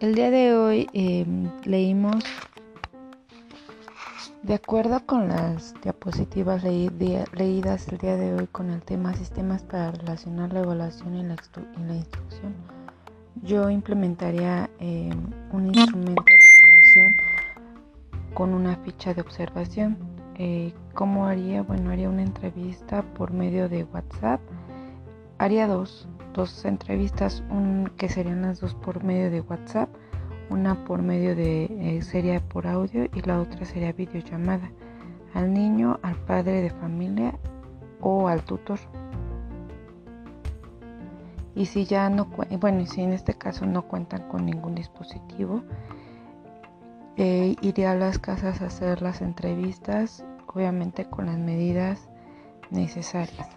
El día de hoy em, leímos, de acuerdo con las diapositivas leídas el día de hoy con el tema sistemas para relacionar la evaluación y la, instrucción, yo implementaría em, un instrumento de evaluación con una ficha de observación. Eh, ¿Cómo haría? Bueno, haría una entrevista por medio de WhatsApp. Haría dos dos entrevistas, un, que serían las dos por medio de WhatsApp, una por medio de eh, sería por audio y la otra sería videollamada al niño, al padre de familia o al tutor. Y si ya no, bueno, si en este caso no cuentan con ningún dispositivo, eh, iría a las casas a hacer las entrevistas, obviamente con las medidas necesarias.